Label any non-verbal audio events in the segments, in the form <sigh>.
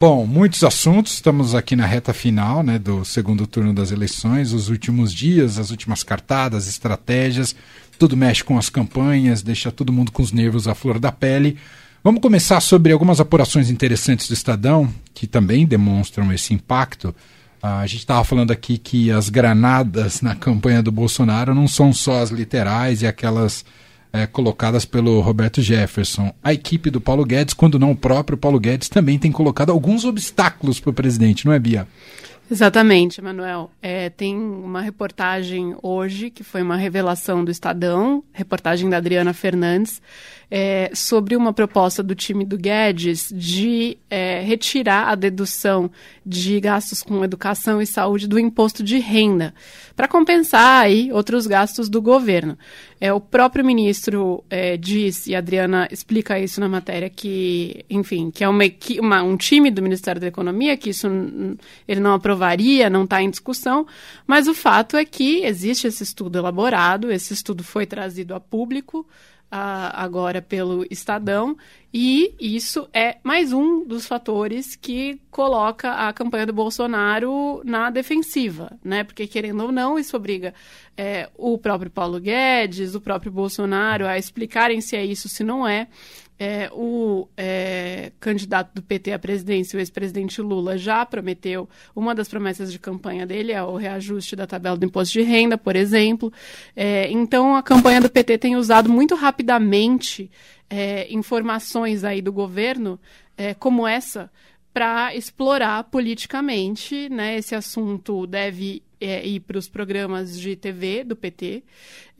Bom, muitos assuntos. Estamos aqui na reta final né, do segundo turno das eleições, os últimos dias, as últimas cartadas, estratégias. Tudo mexe com as campanhas, deixa todo mundo com os nervos à flor da pele. Vamos começar sobre algumas apurações interessantes do Estadão, que também demonstram esse impacto. Ah, a gente estava falando aqui que as granadas na campanha do Bolsonaro não são só as literais e aquelas é, colocadas pelo Roberto Jefferson. A equipe do Paulo Guedes, quando não o próprio Paulo Guedes, também tem colocado alguns obstáculos para o presidente, não é, Bia? Exatamente, Manuel. É, tem uma reportagem hoje, que foi uma revelação do Estadão, reportagem da Adriana Fernandes, é, sobre uma proposta do time do Guedes de é, retirar a dedução de gastos com educação e saúde do imposto de renda, para compensar aí outros gastos do governo. É, o próprio ministro é, diz, e a Adriana explica isso na matéria, que, enfim, que é uma, uma, um time do Ministério da Economia, que isso ele não aprovaria, não está em discussão, mas o fato é que existe esse estudo elaborado, esse estudo foi trazido a público, agora pelo Estadão, e isso é mais um dos fatores que coloca a campanha do Bolsonaro na defensiva, né? Porque, querendo ou não, isso obriga é, o próprio Paulo Guedes, o próprio Bolsonaro a explicarem se é isso, se não é. É, o é, candidato do PT à presidência, o ex-presidente Lula, já prometeu, uma das promessas de campanha dele é o reajuste da tabela do imposto de renda, por exemplo. É, então, a campanha do PT tem usado muito rapidamente é, informações aí do governo, é, como essa, para explorar politicamente, né? Esse assunto deve é, ir para os programas de TV do PT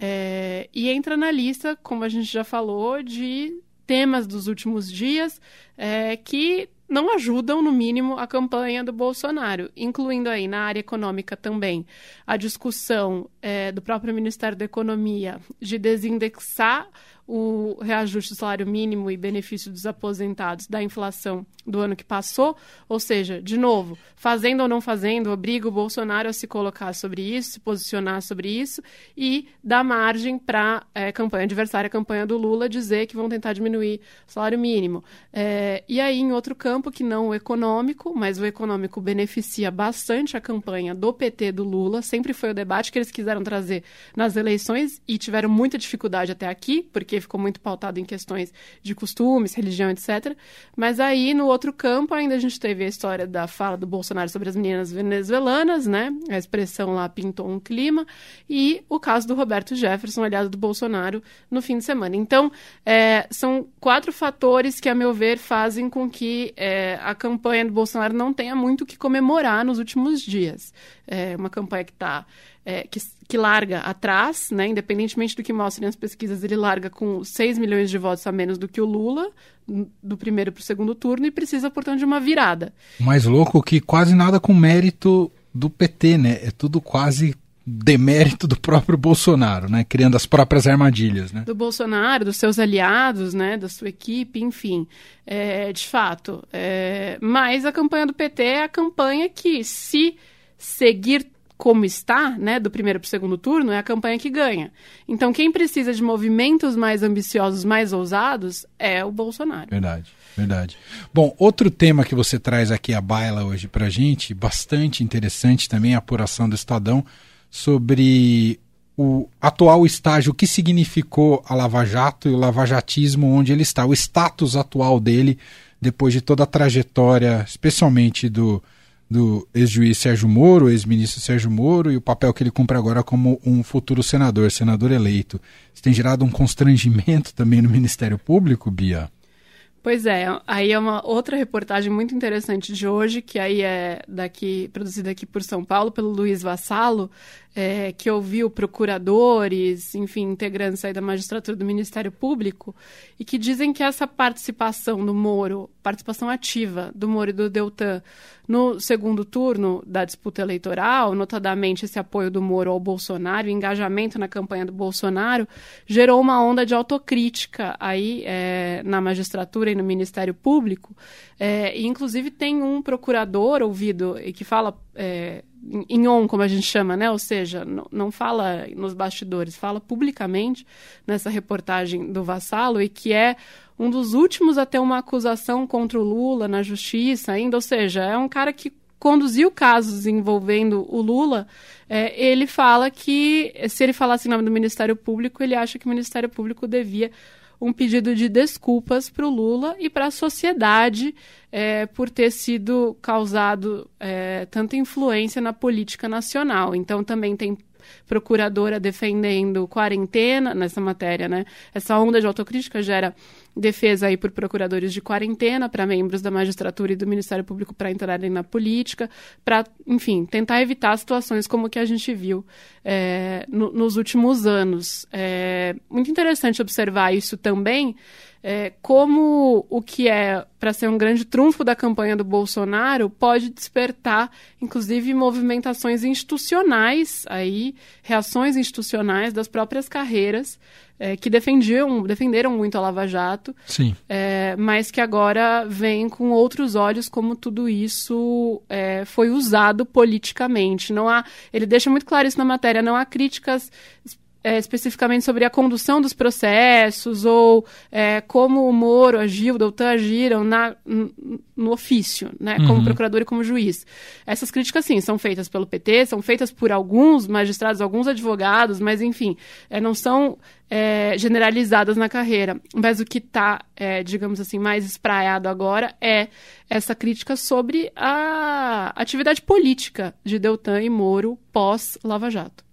é, e entra na lista, como a gente já falou, de temas dos últimos dias é, que não ajudam, no mínimo, a campanha do Bolsonaro, incluindo aí na área econômica também. A discussão é, do próprio Ministério da Economia de desindexar o reajuste do salário mínimo e benefício dos aposentados da inflação do ano que passou, ou seja, de novo, fazendo ou não fazendo, obriga o Bolsonaro a se colocar sobre isso, se posicionar sobre isso e dá margem para é, campanha adversária, a campanha do Lula, dizer que vão tentar diminuir o salário mínimo. É, e aí, em outro campo, que não o econômico, mas o econômico beneficia bastante a campanha do PT do Lula, sempre foi o debate que eles quiseram trazer nas eleições e tiveram muita dificuldade até aqui, porque porque ficou muito pautado em questões de costumes, religião, etc. Mas aí, no outro campo, ainda a gente teve a história da fala do Bolsonaro sobre as meninas venezuelanas, né? A expressão lá pintou um clima. E o caso do Roberto Jefferson, aliado do Bolsonaro, no fim de semana. Então, é, são quatro fatores que, a meu ver, fazem com que é, a campanha do Bolsonaro não tenha muito o que comemorar nos últimos dias. É uma campanha que está é, que, que, larga atrás, né? independentemente do que mostrem as pesquisas, ele larga com 6 milhões de votos a menos do que o Lula, do primeiro para o segundo turno, e precisa, portanto, de uma virada. Mais louco que quase nada com mérito do PT, né? É tudo quase demérito do próprio Bolsonaro, né? Criando as próprias armadilhas, né? Do Bolsonaro, dos seus aliados, né? Da sua equipe, enfim. É, de fato. É... Mas a campanha do PT é a campanha que, se seguir como está, né, do primeiro para o segundo turno, é a campanha que ganha. Então, quem precisa de movimentos mais ambiciosos, mais ousados, é o Bolsonaro. Verdade, verdade. Bom, outro tema que você traz aqui à baila hoje para gente, bastante interessante também, a apuração do Estadão, sobre o atual estágio, o que significou a Lava Jato e o lavajatismo, onde ele está, o status atual dele, depois de toda a trajetória, especialmente do do ex-juiz Sérgio Moro, ex-ministro Sérgio Moro, e o papel que ele cumpre agora como um futuro senador, senador eleito. Isso tem gerado um constrangimento também no Ministério Público, Bia? Pois é, aí é uma outra reportagem muito interessante de hoje, que aí é daqui, produzida aqui por São Paulo, pelo Luiz Vassalo, é, que ouviu procuradores, enfim, integrantes aí da magistratura do Ministério Público, e que dizem que essa participação do Moro, participação ativa do Moro e do Deltan no segundo turno da disputa eleitoral, notadamente esse apoio do Moro ao Bolsonaro, o engajamento na campanha do Bolsonaro, gerou uma onda de autocrítica aí é, na magistratura e no Ministério Público. É, e, inclusive, tem um procurador ouvido e que fala é, em on, como a gente chama, né? Ou seja, não, fala nos bastidores, fala publicamente nessa reportagem do Vassalo e que é um dos últimos a ter uma acusação contra o Lula na justiça ainda, ou seja, é um cara que conduziu casos envolvendo o Lula, é, ele fala que, se ele falasse em nome do Ministério Público, ele acha que o Ministério Público devia um pedido de desculpas para o Lula e para a sociedade é, por ter sido causado é, tanta influência na política nacional. Então também tem procuradora defendendo quarentena nessa matéria, né? Essa onda de autocrítica gera defesa aí por procuradores de quarentena para membros da magistratura e do Ministério Público para entrarem na política, para, enfim, tentar evitar situações como que a gente viu é, no, nos últimos anos. É muito interessante observar isso também, é, como o que é para ser um grande trunfo da campanha do Bolsonaro pode despertar, inclusive, movimentações institucionais aí, reações institucionais das próprias carreiras é, que defendiam, defenderam muito a Lava Jato, Sim. É, mas que agora vem com outros olhos como tudo isso é, foi usado politicamente. Não há, ele deixa muito claro isso na matéria. Não há críticas é, especificamente sobre a condução dos processos ou é, como o Moro agiu, o Doutor agiram na, no ofício, né, como uhum. procurador e como juiz. Essas críticas, sim, são feitas pelo PT, são feitas por alguns magistrados, alguns advogados, mas, enfim, é, não são é, generalizadas na carreira. Mas o que está, é, digamos assim, mais espraiado agora é essa crítica sobre a atividade política de Deltan e Moro pós-Lava Jato.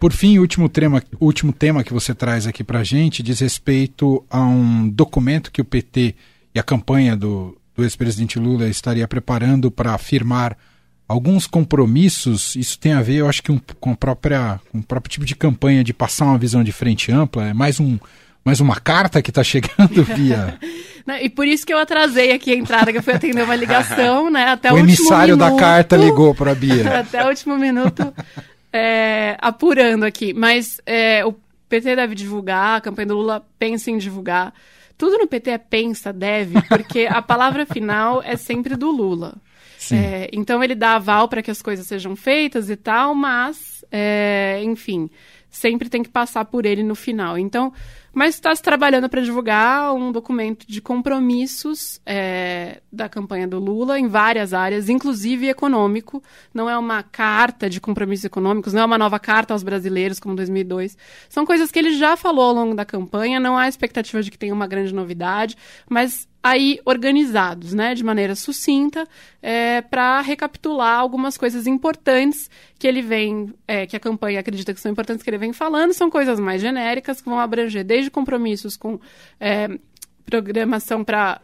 Por fim, o último tema, último tema que você traz aqui para a gente diz respeito a um documento que o PT e a campanha do, do ex-presidente Lula estaria preparando para afirmar alguns compromissos. Isso tem a ver, eu acho que um, com, a própria, com o próprio tipo de campanha de passar uma visão de frente ampla. É mais um, mais uma carta que está chegando <laughs> via. e por isso que eu atrasei aqui a entrada, que eu fui atender uma ligação, né? Até <laughs> o, o emissário minuto, da carta ligou para a Bia. <laughs> até o último minuto é, apurando aqui, mas é, o PT deve divulgar, a campanha do Lula pensa em divulgar. Tudo no PT é pensa, deve, <laughs> porque a palavra final é sempre do Lula. É, então ele dá aval para que as coisas sejam feitas e tal, mas, é, enfim, sempre tem que passar por ele no final. Então, mas está se trabalhando para divulgar um documento de compromissos é, da campanha do Lula em várias áreas, inclusive econômico. Não é uma carta de compromissos econômicos, não é uma nova carta aos brasileiros, como 2002. São coisas que ele já falou ao longo da campanha, não há expectativa de que tenha uma grande novidade, mas aí organizados, né, de maneira sucinta, é, para recapitular algumas coisas importantes que ele vem, é, que a campanha acredita que são importantes que ele vem falando, são coisas mais genéricas que vão abranger desde compromissos com é, programação para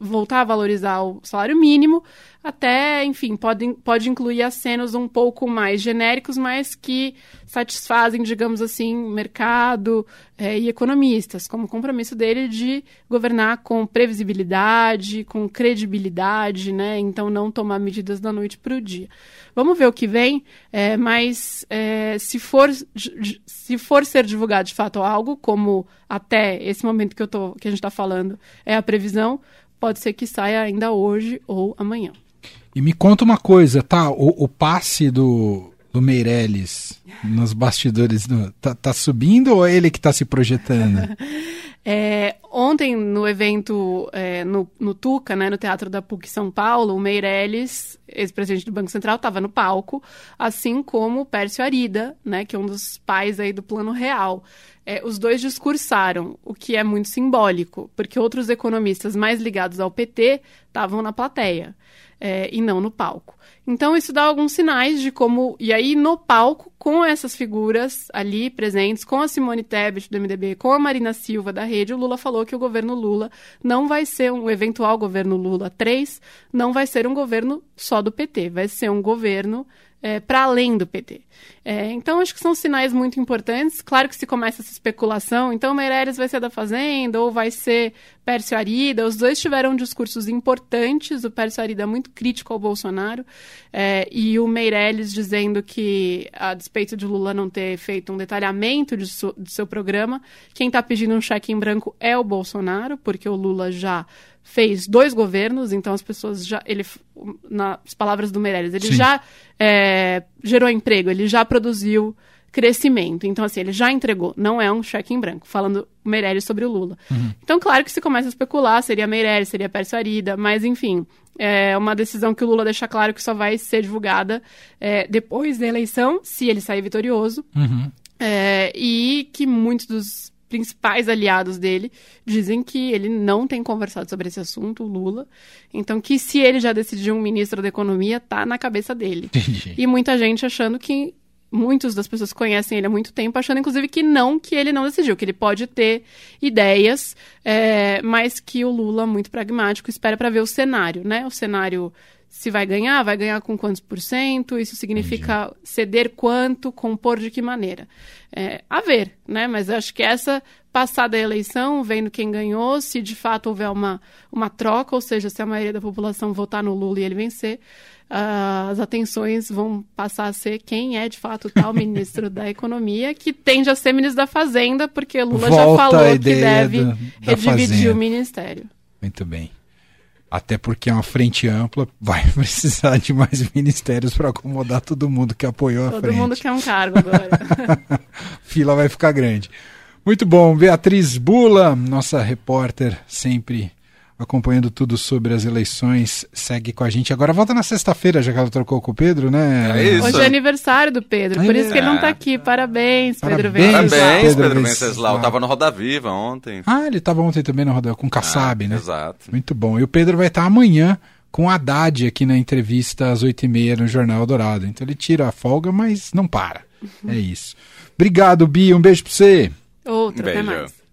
voltar a valorizar o salário mínimo, até, enfim, pode, pode incluir acenos um pouco mais genéricos, mas que satisfazem, digamos assim, mercado é, e economistas, como compromisso dele de governar com previsibilidade, com credibilidade, né? Então, não tomar medidas da noite para o dia. Vamos ver o que vem, é, mas é, se, for, se for ser divulgado de fato algo, como até esse momento que, eu tô, que a gente está falando é a previsão, pode ser que saia ainda hoje ou amanhã. E me conta uma coisa, tá? O, o passe do, do Meirelles nos bastidores do, tá, tá, subindo ou é ele que está se projetando? <laughs> É, ontem, no evento é, no, no, Tuca, né, no Teatro da PUC São Paulo, o Meirelles, ex-presidente do Banco Central, estava no palco, assim como o Pércio Arida, né, que é um dos pais aí do Plano Real. É, os dois discursaram, o que é muito simbólico, porque outros economistas mais ligados ao PT estavam na plateia é, e não no palco. Então, isso dá alguns sinais de como. E aí, no palco, com essas figuras ali presentes, com a Simone Tebet do MDB, com a Marina Silva da Rede, o Lula falou que o governo Lula não vai ser um eventual governo Lula 3, não vai ser um governo só do PT, vai ser um governo é, para além do PT. É, então, acho que são sinais muito importantes. Claro que se começa essa especulação, então Meirelles vai ser da Fazenda ou vai ser Pércio Arida. Os dois tiveram discursos importantes. O Pércio Arida muito crítico ao Bolsonaro é, e o Meirelles dizendo que, a despeito de Lula não ter feito um detalhamento de, su, de seu programa, quem está pedindo um cheque em branco é o Bolsonaro, porque o Lula já fez dois governos, então as pessoas já. Ele, nas palavras do Meirelles, ele Sim. já é, gerou emprego, ele já produziu crescimento. Então, assim, ele já entregou, não é um cheque em branco, falando Meirelles sobre o Lula. Uhum. Então, claro que se começa a especular, seria Meirelles, seria Pércio Arida, mas, enfim, é uma decisão que o Lula deixa claro que só vai ser divulgada é, depois da eleição, se ele sair vitorioso, uhum. é, e que muitos dos principais aliados dele dizem que ele não tem conversado sobre esse assunto, o Lula. Então, que se ele já decidiu um ministro da Economia, tá na cabeça dele. e muita gente achando que muitas das pessoas conhecem ele há muito tempo, achando inclusive que não, que ele não decidiu, que ele pode ter ideias, é, mas que o Lula, muito pragmático, espera para ver o cenário, né? O cenário se vai ganhar, vai ganhar com quantos por cento, isso significa Entendi. ceder quanto, compor de que maneira. É, a ver, né? Mas acho que essa passada a eleição, vendo quem ganhou, se de fato houver uma, uma troca, ou seja, se a maioria da população votar no Lula e ele vencer, uh, as atenções vão passar a ser quem é de fato o tal <laughs> ministro da Economia, que tende a ser ministro da Fazenda, porque Lula Volta já falou que deve do, redividir o ministério. Muito bem. Até porque é uma frente ampla, vai <laughs> precisar de mais ministérios para acomodar todo mundo que apoiou todo a frente. Todo mundo quer um cargo <laughs> agora. <laughs> Fila vai ficar grande. Muito bom. Beatriz Bula, nossa repórter, sempre acompanhando tudo sobre as eleições, segue com a gente. Agora volta na sexta-feira, já que ela trocou com o Pedro, né? É isso. Hoje é aniversário do Pedro, por isso que ele não está aqui. Parabéns, Pedro Venceslau. Parabéns, Pedro Venceslau. Tava no Roda Viva ontem. Ah, ele estava ontem também no Roda com o Kassab, ah, né? Exato. Muito bom. E o Pedro vai estar amanhã com a Haddad aqui na entrevista às oito e meia no Jornal Dourado. Então ele tira a folga, mas não para. Uhum. É isso. Obrigado, Bia. Um beijo para você. Outro, um beijo. até mais.